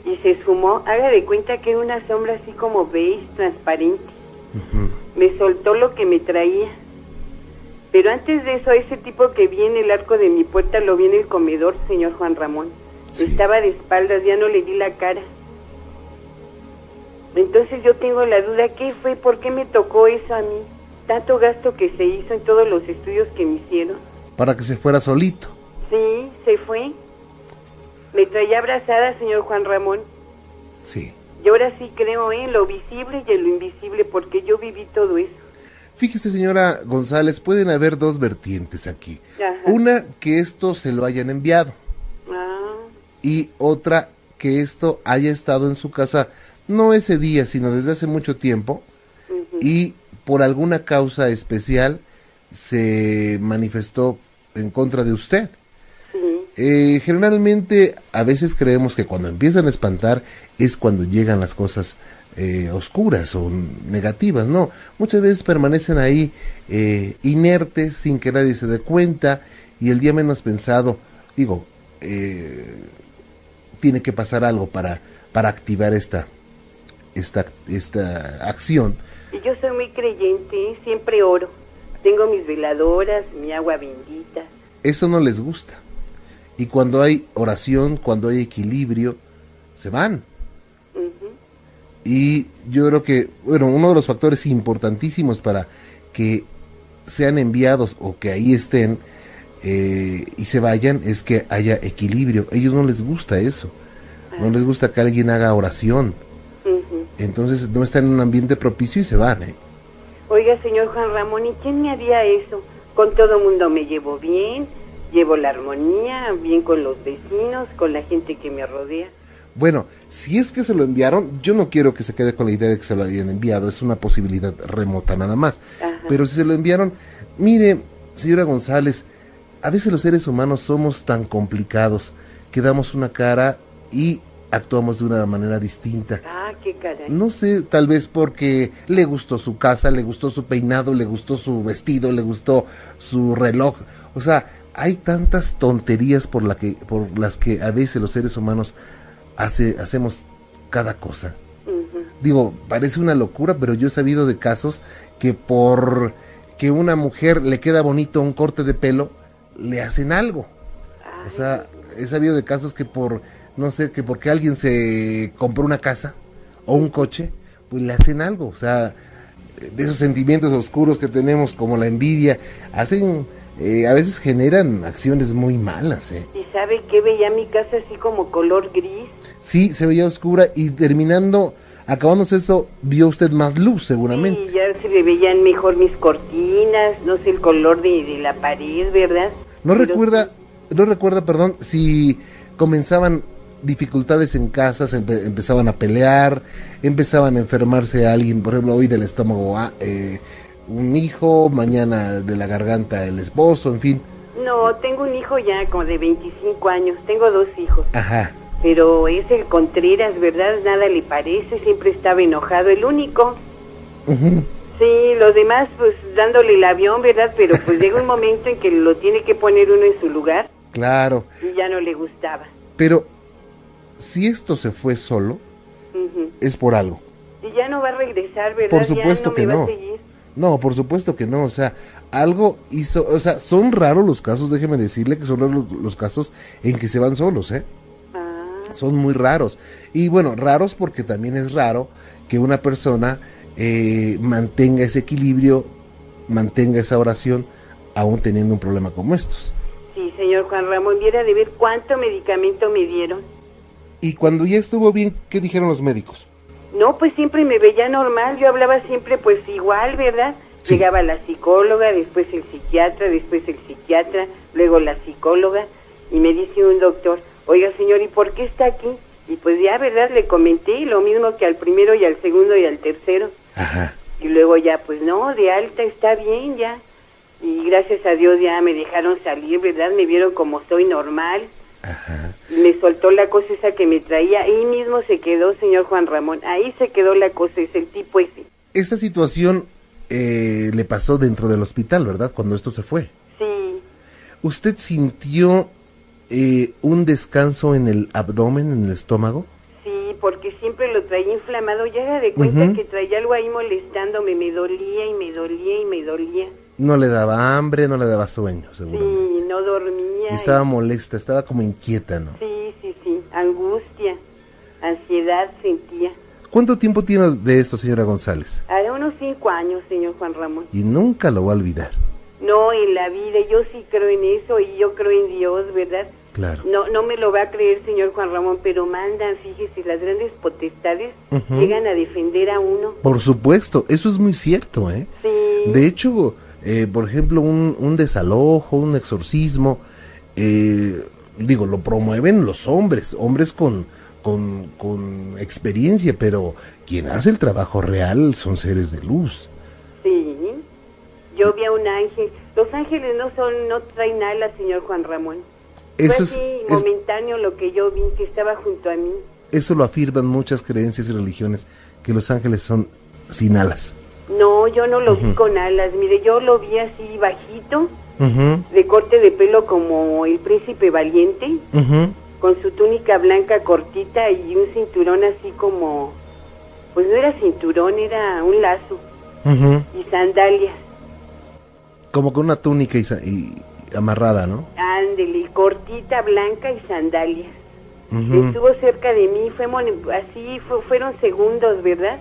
y se esfumó. Haga de cuenta que era una sombra así como beige, transparente. Me soltó lo que me traía. Pero antes de eso, ese tipo que vi en el arco de mi puerta lo vi en el comedor, señor Juan Ramón. Sí. Estaba de espaldas, ya no le di la cara. Entonces yo tengo la duda, ¿qué fue? ¿Por qué me tocó eso a mí? Tanto gasto que se hizo en todos los estudios que me hicieron. Para que se fuera solito. Sí, se fue. Me traía abrazada, señor Juan Ramón. Sí. Y ahora sí creo en lo visible y en lo invisible, porque yo viví todo eso. Fíjese, señora González, pueden haber dos vertientes aquí. Ajá. Una, que esto se lo hayan enviado. Ah, Y otra, que esto haya estado en su casa, no ese día, sino desde hace mucho tiempo. Y por alguna causa especial se manifestó en contra de usted. Eh, generalmente a veces creemos que cuando empiezan a espantar es cuando llegan las cosas eh, oscuras o negativas, no, muchas veces permanecen ahí eh, inertes sin que nadie se dé cuenta y el día menos pensado, digo, eh, tiene que pasar algo para, para activar esta, esta, esta acción. Yo soy muy creyente, siempre oro. Tengo mis veladoras, mi agua bendita. Eso no les gusta. Y cuando hay oración, cuando hay equilibrio, se van. Y yo creo que, bueno, uno de los factores importantísimos para que sean enviados o que ahí estén eh, y se vayan es que haya equilibrio. A ellos no les gusta eso. No les gusta que alguien haga oración. Entonces no están en un ambiente propicio y se van. ¿eh? Oiga, señor Juan Ramón, ¿y quién me haría eso? Con todo mundo me llevo bien, llevo la armonía, bien con los vecinos, con la gente que me rodea. Bueno, si es que se lo enviaron, yo no quiero que se quede con la idea de que se lo hayan enviado, es una posibilidad remota nada más. Ajá. Pero si se lo enviaron, mire, señora González, a veces los seres humanos somos tan complicados que damos una cara y actuamos de una manera distinta. Ah, qué caray. No sé, tal vez porque le gustó su casa, le gustó su peinado, le gustó su vestido, le gustó su reloj. O sea, hay tantas tonterías por, la que, por las que a veces los seres humanos hace, hacemos cada cosa. Digo, parece una locura, pero yo he sabido de casos que por que una mujer le queda bonito un corte de pelo, le hacen algo. O sea, he sabido de casos que por, no sé, que porque alguien se compró una casa o un coche, pues le hacen algo. O sea, de esos sentimientos oscuros que tenemos como la envidia, hacen, eh, a veces generan acciones muy malas. ¿eh? ¿Y sabe qué veía mi casa así como color gris? Sí, se veía oscura y terminando, acabándose eso, vio usted más luz seguramente. Sí, ya se le veían mejor mis cortinas, no sé, el color de, de la pared, ¿verdad? No Pero recuerda, no recuerda, perdón, si comenzaban dificultades en casa, se empe- empezaban a pelear, empezaban a enfermarse a alguien, por ejemplo, hoy del estómago eh, un hijo, mañana de la garganta el esposo, en fin. No, tengo un hijo ya como de 25 años, tengo dos hijos, Ajá. pero es el Contreras, ¿verdad? Nada le parece, siempre estaba enojado, el único. Ujú, Sí, los demás pues dándole el avión, ¿verdad? Pero pues llega un momento en que lo tiene que poner uno en su lugar Claro, y ya no le gustaba. pero si esto se fue solo, es por algo. Y ya no va a regresar, ¿verdad? Por supuesto no que no. No, por supuesto que no, o sea, algo hizo, o sea, son raros los casos, déjeme decirle que son raros los casos en que se van solos, ¿eh? Ah, Son muy raros. Y bueno, raros porque también es raro que una persona eh, mantenga ese equilibrio, mantenga esa oración, aún teniendo un problema como estos. sí, señor Juan Ramón, viera de ver cuánto medicamento me dieron. Y cuando ya estuvo bien, ¿qué dijeron los médicos? No, pues siempre me veía normal, yo hablaba siempre pues igual, ¿verdad? Sí. Llegaba la psicóloga, después el psiquiatra, después el psiquiatra, luego la psicóloga, y me dice un doctor, oiga señor, ¿y por qué está aquí? Y pues ya, ¿verdad? Le comenté lo mismo que al primero y al segundo y al tercero. Ajá. Y luego ya, pues no, de alta está bien ya. Y gracias a Dios ya me dejaron salir, ¿verdad? Me vieron como soy normal. Ajá. Y me soltó la cosa esa que me traía. Ahí mismo se quedó, señor Juan Ramón. Ahí se quedó la cosa, es el tipo ese. Esta situación eh, le pasó dentro del hospital, ¿verdad? Cuando esto se fue. Sí, ¿Usted sintió eh, un descanso en el abdomen, en el estómago? sí, porque siempre lo traía inflamado. Ya era de cuenta que traía algo ahí molestándome. Me dolía y me dolía y me dolía. No le daba hambre, no le daba sueño, seguramente. Sí, no dormía. Y estaba molesta, estaba como inquieta, ¿no? Sí, sí, sí. Angustia, ansiedad sentía. ¿Cuánto tiempo tiene de esto, señora González? Hará unos cinco años, señor Juan Ramón. Y nunca lo va a olvidar. No, en la vida, yo sí creo en eso y yo creo en Dios, ¿verdad? Claro. No, no me lo va a creer, señor Juan Ramón, pero mandan, fíjese, las grandes potestades llegan a defender a uno. Por supuesto, eso es muy cierto, ¿eh? Sí, De hecho, eh, por ejemplo, un, un desalojo, un exorcismo, eh, digo, lo promueven los hombres, hombres con, con, con experiencia, pero quien hace el trabajo real son seres de luz. sí. Yo vi a un ángel. Los ángeles no son, no traen alas, señor Juan Ramón. Eso Fue así es- momentáneo lo que yo vi, que estaba junto a mí. eso lo afirman muchas creencias y religiones, que los ángeles son sin alas. No, yo no lo vi con alas. Mire, yo lo vi así bajito, de corte de pelo como el príncipe valiente. con su túnica blanca cortita y un cinturón así como, pues no era cinturón, era un lazo y sandalias. Como con una túnica y, amarrada, ¿no? Ándele, cortita blanca y sandalias. Estuvo cerca de mí, fue así, fu- fueron segundos, ¿verdad?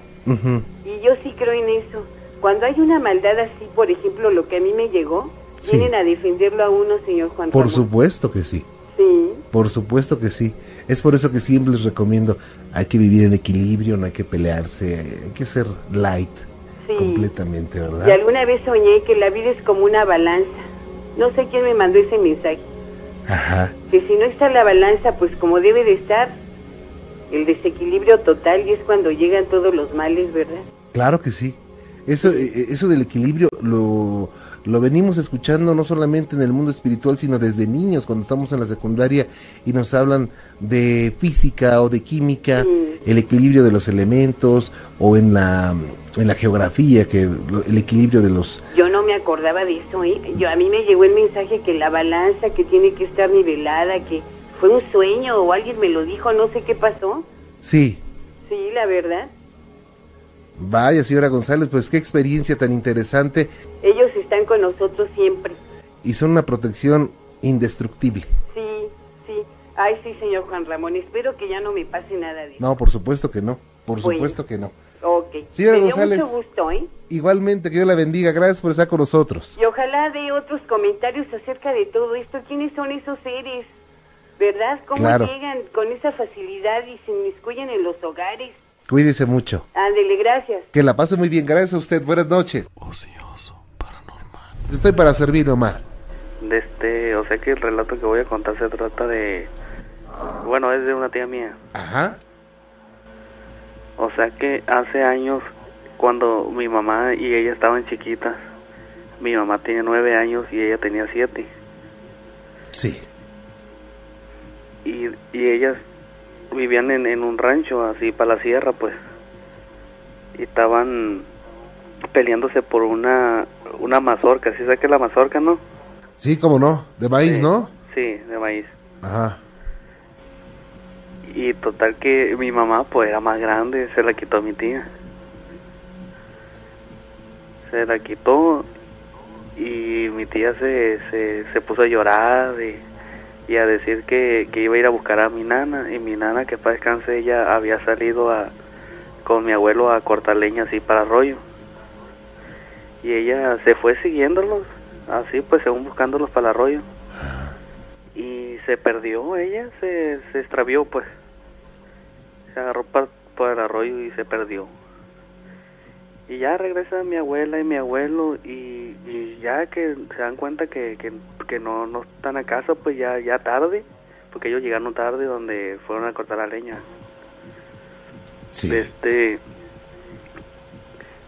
Y yo sí creo en eso. Cuando hay una maldad así, por ejemplo, lo que a mí me llegó, Sí. vienen a defenderlo a uno, señor Juan Por Ramón. supuesto que sí. Sí, Por supuesto que sí. Es por eso que siempre les recomiendo, hay que vivir en equilibrio, no hay que pelearse, hay que ser light sí. completamente, Y ¿verdad? alguna vez soñé que la vida es como una balanza. No sé quién me mandó ese mensaje. Ajá. que si no está la balanza, pues como debe de estar, el desequilibrio total y es cuando llegan todos los males, ¿verdad? Claro que sí. Eso, eh, eh, eso del equilibrio lo, lo venimos escuchando no solamente en el mundo espiritual, sino desde niños, cuando estamos en la secundaria y nos hablan de física o de química, el equilibrio de los elementos, o en la, en la geografía, que el equilibrio de los... Yo no me acordaba de eso, ¿eh? Yo, a mí me llegó el mensaje que la balanza, que tiene que estar nivelada, que fue un sueño o alguien me lo dijo, no sé qué pasó. Sí, Sí, la verdad. vaya señora González, pues qué experiencia tan interesante Ellos están con nosotros siempre. y son una protección indestructible. Sí, sí. Ay, sí, señor Juan Ramón, espero que ya no me pase nada de eso. No, por supuesto que no, por Bueno. supuesto que no. Ok. Señora Me dio González. mucho gusto, ¿eh? Igualmente, que Dios la bendiga, gracias por estar con nosotros. Y ojalá de otros comentarios acerca de todo esto. ¿Quiénes son esos seres? ¿Verdad? ¿Cómo Claro. llegan con esa facilidad y se inmiscuyen en los hogares? Cuídese mucho. Ándele, gracias. Que la pase muy bien, gracias a usted, buenas noches. Ocioso, paranormal. Estoy para servir, Omar. De este, o sea que el relato que voy a contar se trata de, bueno, es de una tía mía. Ajá. O sea que hace años, cuando mi mamá y ella estaban chiquitas, mi mamá tenía nueve años y ella tenía siete. Sí. Y, y ellas vivían en, en un rancho así para la sierra, pues. Y estaban, peleándose por una una mazorca, ¿sí sabes qué es la mazorca, no? Sí, cómo no, de maíz, Sí. ¿no? Sí, de maíz. Ajá. Y total que mi mamá pues era más grande, se la quitó a mi tía. Se la quitó y mi tía se, se, se puso a llorar y, y a decir que, que iba a ir a buscar a mi nana. Y mi nana, que para descanse, ella había salido a, con mi abuelo a cortar leña así para arroyo. Y ella se fue siguiéndolos, así pues según buscándolos para el arroyo. Y se perdió ella, se, se extravió pues. Se agarró para, el arroyo y se perdió. Y ya regresa mi abuela y mi abuelo y, y ya que se dan cuenta que, que, que no, no están a casa, pues ya, ya tarde, porque ellos llegaron tarde donde fueron a cortar la leña. Sí. Este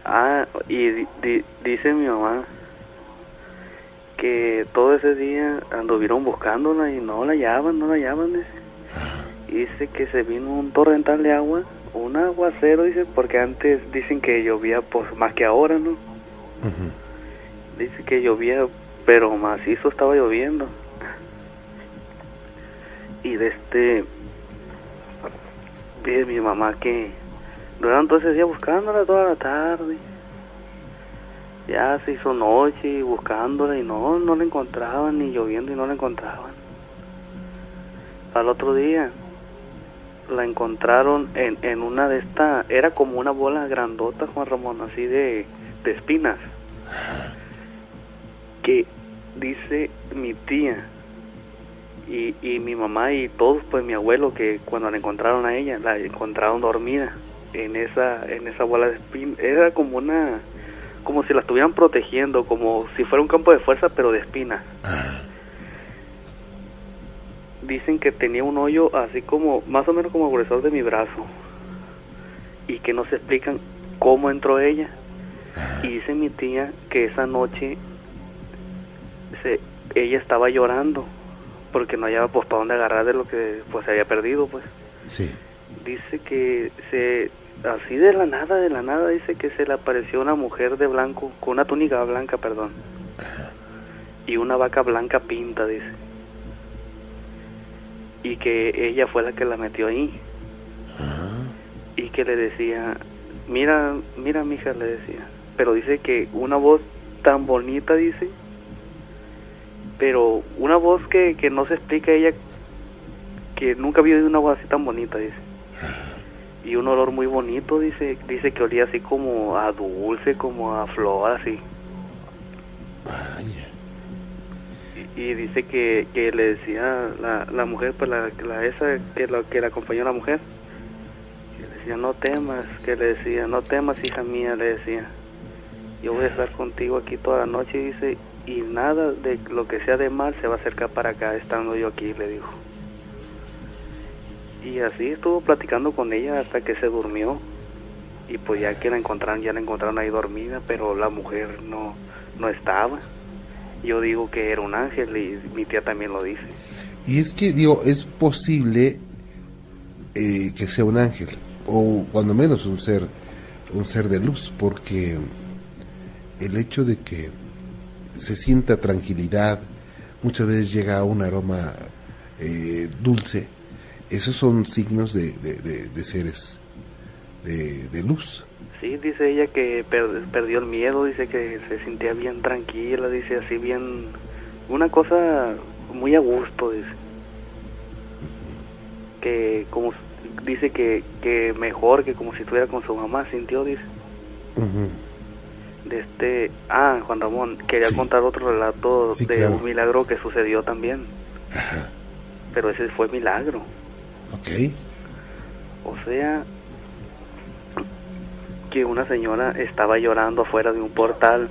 ah y di- di- dice mi mamá que todo ese día anduvieron buscándola y no la hallaban no la hallaban dice dice que se vino un torrental de agua un aguacero dice porque antes dicen que llovía pues más que ahora no dice que llovía pero macizo estaba lloviendo. Y de este dice mi mamá que duraron todo ese día buscándola toda la tarde. Ya se hizo noche y buscándola y no no la encontraban ni lloviendo y no la encontraban. Al otro día la encontraron en, en una de estas era como una bola grandota Juan Ramón así de, de espinas que dice mi tía y, y mi mamá y todos pues mi abuelo que cuando la encontraron a ella la encontraron dormida en esa en esa bola de espin era como una como si la estuvieran protegiendo como si fuera un campo de fuerza pero de espinas dicen que tenía un hoyo así como más o menos como el gruesor de mi brazo y que no se explican cómo entró ella. Y dice mi tía que esa noche se, ella estaba llorando porque no hallaba pues para dónde agarrar de lo que pues se había perdido pues. Sí. dice que se así de la nada de la nada dice que se le apareció una mujer de blanco con una túnica blanca perdón. Y una vaca blanca pinta dice. Y que ella fue la que la metió ahí. Y que le decía mira mira mija le decía. Pero dice que una voz tan bonita dice pero una voz que, que no se explica ella que nunca había oído una voz así tan bonita dice. Y un olor muy bonito dice dice que olía así como a dulce como a flor así. Vaya. y, y dice que, que le decía la, la mujer pues la, la esa que la que la acompañó la mujer. Que le decía no temas que le decía no temas hija mía le decía. Yo voy a estar contigo aquí toda la noche dice y nada de lo que sea de mal se va a acercar para acá estando yo aquí le dijo. Y así estuvo platicando con ella hasta que se durmió. Y pues ya que la encontraron ya la encontraron ahí dormida pero la mujer no no estaba. Yo digo que era un ángel y mi tía también lo dice. Y es que, digo, es posible eh, que sea un ángel, o cuando menos un ser, un ser de luz, porque el hecho de que se sienta tranquilidad, muchas veces llega un aroma eh, dulce, esos son signos de, de- de- de seres de, de luz. Sí, dice ella que per- perdió el miedo, dice que se sentía bien tranquila, dice así bien, una cosa muy a gusto, dice. Que como, dice que, que mejor que como si estuviera con su mamá, sintió, dice. De este, ah, Juan Ramón, quería Sí. contar otro relato Sí, de claro. un milagro que sucedió también. Pero ese fue milagro. Ok. O sea, que una señora estaba llorando afuera de un portal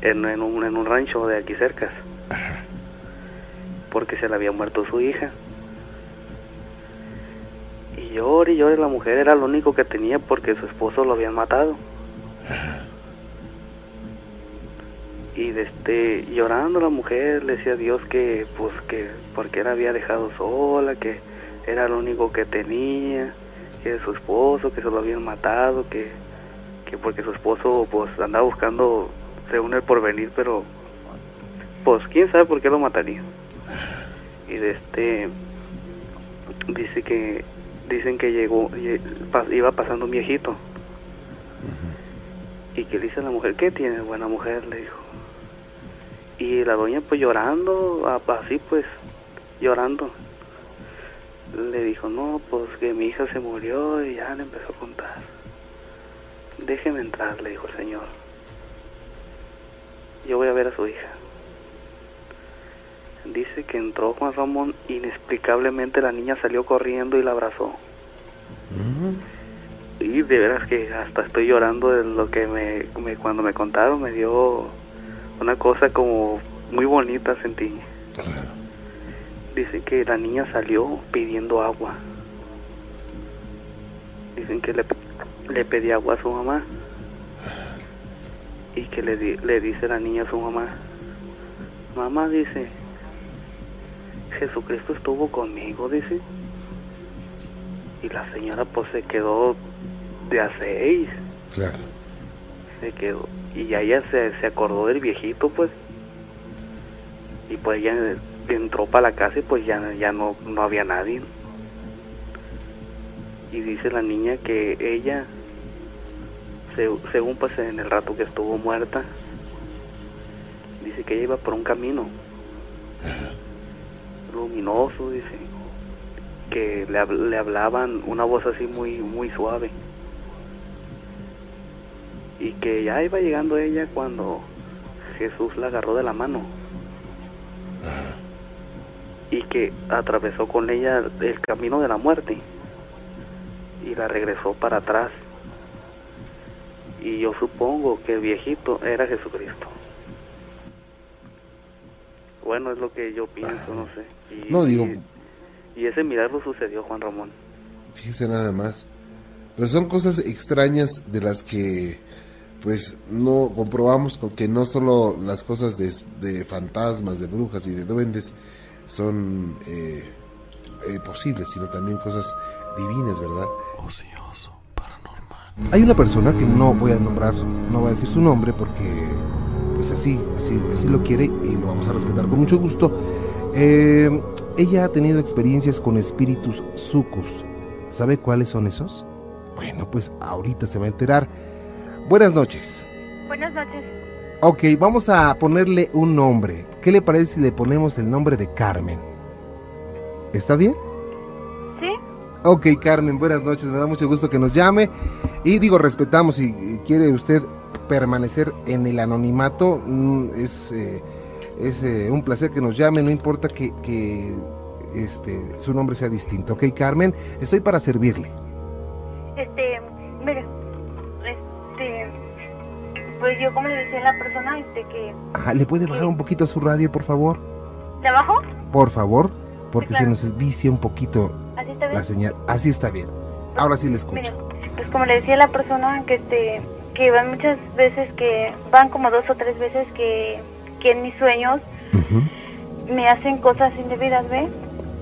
en, en un, en un rancho de aquí cerca. Porque se le había muerto su hija. Y llore y llore, la mujer era lo único que tenía porque su esposo lo habían matado. Y de este, llorando la mujer le decía a Dios que, pues, que, porque la había dejado sola, que era lo único que tenía, que su esposo, que se lo habían matado, que, que porque su esposo pues andaba buscando según el porvenir, pero pues quién sabe por qué lo mataría. Y de este dice que dicen que llegó iba pasando un viejito. Y que le dice a la mujer, ¿qué tiene buena mujer? le dijo. Y la doña pues llorando, así pues, llorando. Le dijo, no, pues que mi hija se murió y ya le empezó a contar. Déjeme entrar, le dijo el señor. Yo voy a ver a su hija. Dice que entró Juan Ramón, inexplicablemente la niña salió corriendo y la abrazó. Y de veras que hasta estoy llorando de lo que me, me- cuando me contaron me dio una cosa como muy bonita sentí. Dicen que la niña salió pidiendo agua. Dicen que le, le pedía agua a su mamá. Y que le, le dice la niña a su mamá, mamá dice, Jesucristo estuvo conmigo, dice. Y la señora pues se quedó de a seis, Claro. se quedó. Y ella se, se acordó del viejito, pues. Y pues ella entró para la casa y pues ya, ya no, no había nadie. Y dice la niña que ella, se- según pues en el rato que estuvo muerta, dice que ella iba por un camino luminoso, dice, que le, le hablaban una voz así muy, muy suave. Y que ya iba llegando ella cuando Jesús la agarró de la mano. Y que atravesó con ella el camino de la muerte. Y la regresó para atrás. Y yo supongo que el viejito era Jesucristo. Bueno, es lo que yo pienso, no sé. Y, No, digo- Y, y ese milagro sucedió, Juan Ramón. Fíjese nada más. Pero son cosas extrañas de las que pues no comprobamos con que no solo las cosas de, de fantasmas, de brujas y de duendes son eh, eh, posibles, sino también cosas divinas, ¿verdad? Ocioso, paranormal. Hay una persona que no voy a nombrar, no voy a decir su nombre porque pues así, así, así lo quiere y lo vamos a respetar con mucho gusto. Eh, ella ha tenido experiencias con espíritus sucus. ¿Sabe cuáles son esos? Bueno, pues ahorita se va a enterar. Buenas noches. Buenas noches. Ok, vamos a ponerle un nombre. ¿Qué le parece si le ponemos el nombre de Carmen? ¿Está bien? ¿Sí? Ok, Carmen, buenas noches. Me da mucho gusto que nos llame. Y digo, respetamos si quiere usted permanecer en el anonimato. mm, Es, eh, es eh, un placer que nos llame, no importa que, que, este, su nombre sea distinto. Ok, Carmen, estoy para servirle. Este, pues yo como le decía a la persona, este, que, Ajá, ¿Le puede bajar un poquito su radio, por favor? ¿de abajo? Por favor, porque Sí, claro. se nos vicia un poquito ¿Así está bien? la señal. Así está bien. Ahora sí le escucho. Pues como le decía a la persona, que este, que van muchas veces, que van como dos o tres veces que, que en mis sueños me hacen cosas indebidas, ¿ve?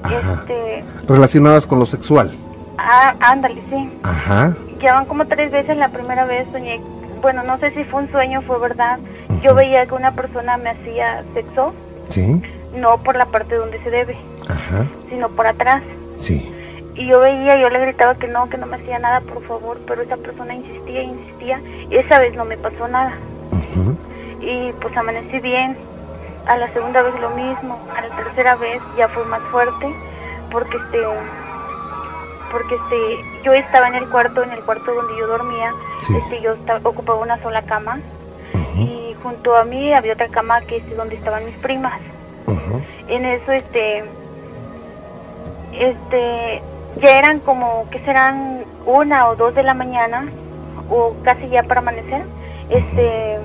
Ajá. Este, Relacionadas con lo sexual. ah, ándale, sí. Ajá. Ya van como tres veces, la primera vez soñé, bueno, no sé si fue un sueño, fue verdad. Yo veía que una persona me hacía sexo, Sí. no por la parte donde se debe, Ajá. sino por atrás. Sí. Y yo veía, yo le gritaba que no, que no me hacía nada, por favor, pero esa persona insistía, insistía. Y esa vez no me pasó nada. Ujú, Y pues amanecí bien. A la segunda vez lo mismo. A la tercera vez ya fue más fuerte, porque este, porque este, yo estaba en el cuarto, en el cuarto donde yo dormía. Sí. Este, yo ocupaba una sola cama y junto a mí había otra cama que es donde estaban mis primas. en eso este este ya eran como que serán una o dos de la mañana o casi ya para amanecer este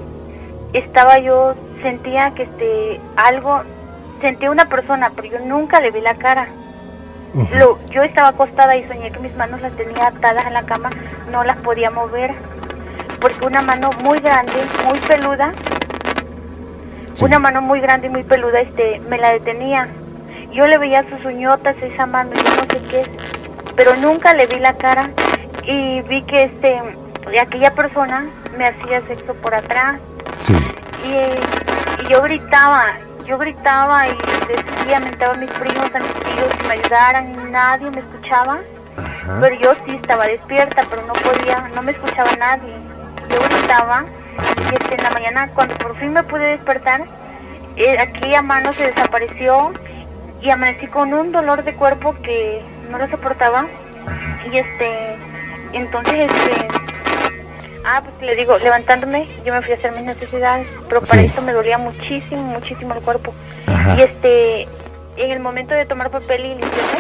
estaba yo sentía que este algo sentía una persona pero yo nunca le vi la cara Lo, yo estaba acostada y soñé que mis manos las tenía atadas a la cama no las podía mover porque una mano muy grande muy peluda Sí. una mano muy grande y muy peluda este me la detenía yo le veía sus uñotas esa mano yo no sé qué es pero nunca le vi la cara y vi que este aquella persona me hacía sexo por atrás Sí. y, y yo gritaba, yo gritaba y decía, mentaba a mis primos, a mis tíos que me ayudaran y nadie me escuchaba. Ajá. Pero yo sí estaba despierta, pero no podía, no me escuchaba nadie. Yo gritaba y este, en la mañana cuando por fin me pude despertar, eh, aquella mano se desapareció y amanecí con un dolor de cuerpo que no lo soportaba. Y este, entonces este, ah, pues le digo, levantándome, yo me fui a hacer mis necesidades, pero para Sí. esto me dolía muchísimo, muchísimo el cuerpo. Ajá. Y este, en el momento de tomar papel y limpiarme,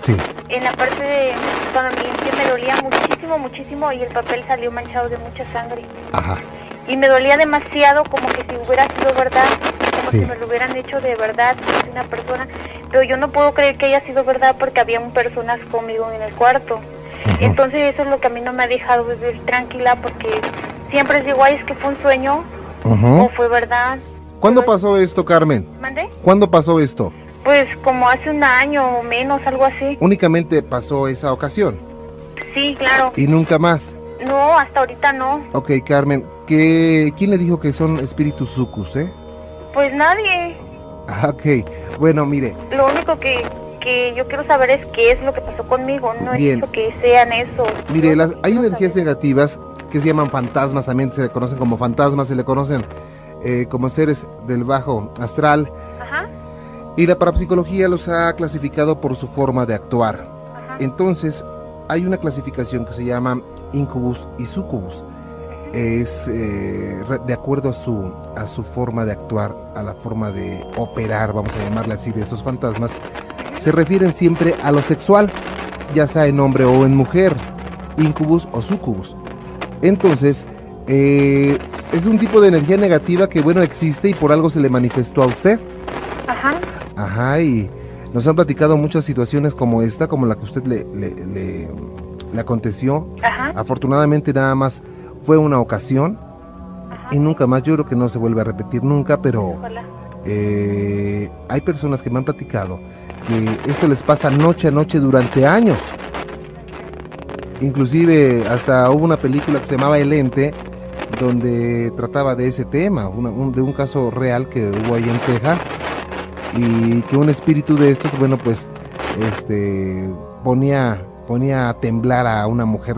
Sí. en la parte de cuando me limpié me dolía muchísimo, muchísimo y el papel salió manchado de mucha sangre. Ajá. Y me dolía demasiado como que si hubiera sido verdad, como Sí. si me lo hubieran hecho de verdad, una persona. Pero yo no puedo creer que haya sido verdad porque había personas conmigo en el cuarto. Entonces eso es lo que a mí no me ha dejado vivir tranquila porque siempre digo, ay, es que fue un sueño o fue verdad. ¿Cuándo pasó esto, Carmen? ¿Mande? ¿Cuándo pasó esto? Pues como hace un año o menos, algo así. Únicamente pasó esa ocasión Sí, claro. y nunca más. No, hasta ahorita no. Ok, Carmen, ¿qué, ¿quién le dijo que son espíritus sucus, eh? Pues nadie. Ah, Ok, bueno, mire, Lo único que, que yo quiero saber es qué es lo que pasó conmigo. No es que sean eso. mire, las, hay energías saber. negativas que se llaman fantasmas, también se le conocen como fantasmas, se le conocen eh, como seres del bajo astral, Ajá, y la parapsicología los ha clasificado por su forma de actuar. ajá. Entonces, hay una clasificación que se llama incubus y sucubus. Es eh, de acuerdo a su, a su forma de actuar, a la forma de operar, vamos a llamarle así, de esos fantasmas. Se refieren siempre a lo sexual, ya sea en hombre o en mujer, incubus o sucubus. Entonces, eh, es un tipo de energía negativa que, bueno, existe y por algo se le manifestó a usted. Ajá. Ajá, y nos han platicado muchas situaciones como esta, como la que usted le, le, le- le aconteció. Ajá. Afortunadamente nada más fue una ocasión Ajá. y nunca más, yo creo que no se vuelve a repetir nunca, pero eh, hay personas que me han platicado que esto les pasa noche a noche durante años. Inclusive hasta hubo una película que se llamaba El Ente, donde trataba de ese tema, una- un- de un caso real que hubo ahí en Texas, y que un espíritu de estos, bueno, pues, este, ponía, ponía a temblar a una mujer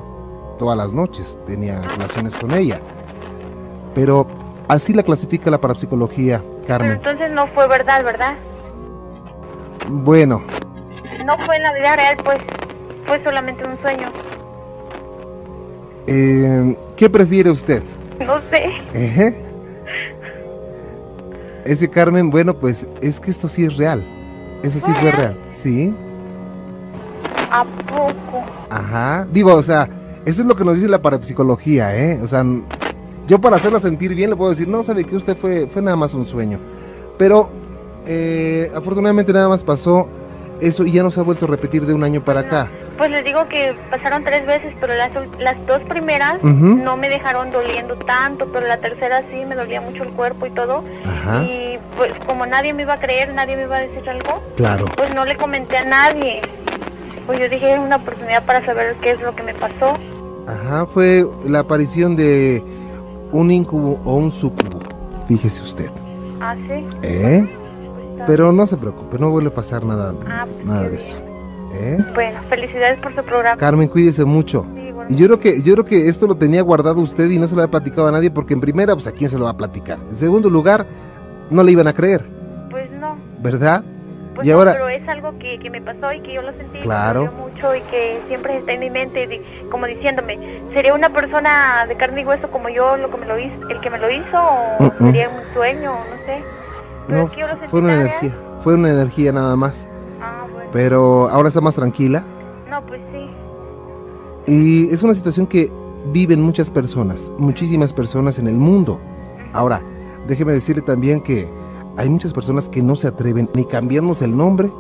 todas las noches, tenía relaciones con ella. Pero así la clasifica la parapsicología, Pero Carmen. entonces no fue verdad, ¿verdad? Bueno, No fue en la vida real, pues. Fue solamente un sueño. eh, ¿qué prefiere usted? No sé. Ese Carmen, bueno, pues es que esto sí es real. Eso sí fue real. Sí. ¿A poco? Ajá. Digo, o sea, eso es lo que nos dice la parapsicología, ¿eh? O sea, yo para hacerla sentir bien le puedo decir, no, sabe que usted fue, fue nada más un sueño. Pero eh, afortunadamente nada más pasó eso y ya no se ha vuelto a repetir de un año para acá. Pues les digo que pasaron tres veces, pero las, las dos primeras no me dejaron doliendo tanto, pero la tercera sí me dolía mucho el cuerpo y todo. Ajá. Y pues como nadie me iba a creer, nadie me iba a decir algo, Claro. pues no le comenté a nadie. Pues yo dije, es una oportunidad para saber qué es lo que me pasó. Ajá, fue la aparición de un incubo o un sucubo. Fíjese usted. Ah, sí. ¿Eh? Pero no se preocupe, no vuelve a pasar nada, Ah, pues, nada de eso. ¿Eh? Bueno, felicidades por su programa. Carmen, cuídese mucho. Sí, bueno. Y yo creo que yo creo que esto lo tenía guardado usted y no se lo había platicado a nadie porque en primera, pues a quién se lo va a platicar. En segundo lugar, no le iban a creer, Pues no. ¿verdad? Pues Y no, ahora- pero es algo que, que me pasó y que yo lo sentí Claro. mucho y que siempre está en mi mente como diciéndome sería una persona de carne y hueso como yo lo que me lo hizo el que me lo hizo o sería un sueño o no sé No, fue una energía, fue una energía nada más. ah bueno Pero ahora está más tranquila no pues sí y es una situación que viven muchas personas, muchísimas personas en el mundo. Ahora, déjeme decirle también que hay muchas personas que no se atreven ni cambiarnos el nombre,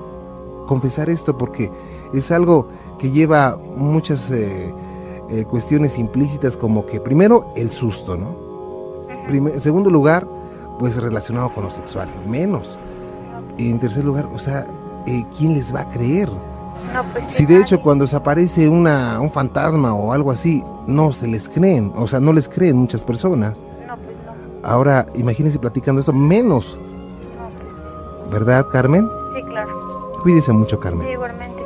confesar esto, porque es algo que lleva muchas eh, eh, cuestiones implícitas, como que primero el susto, ¿no? En segundo lugar, pues relacionado con lo sexual, menos. Y en tercer lugar, o sea, eh, ¿quién les va a creer? no pues Si de hecho cuando se aparece una, un fantasma o algo así, no se les creen, o sea, no les creen muchas personas. No, pues no. Ahora, imagínense platicando eso, menos, No, pues ¿verdad, Carmen? sí, claro. Cuídese mucho, Carmen. Sí, igualmente.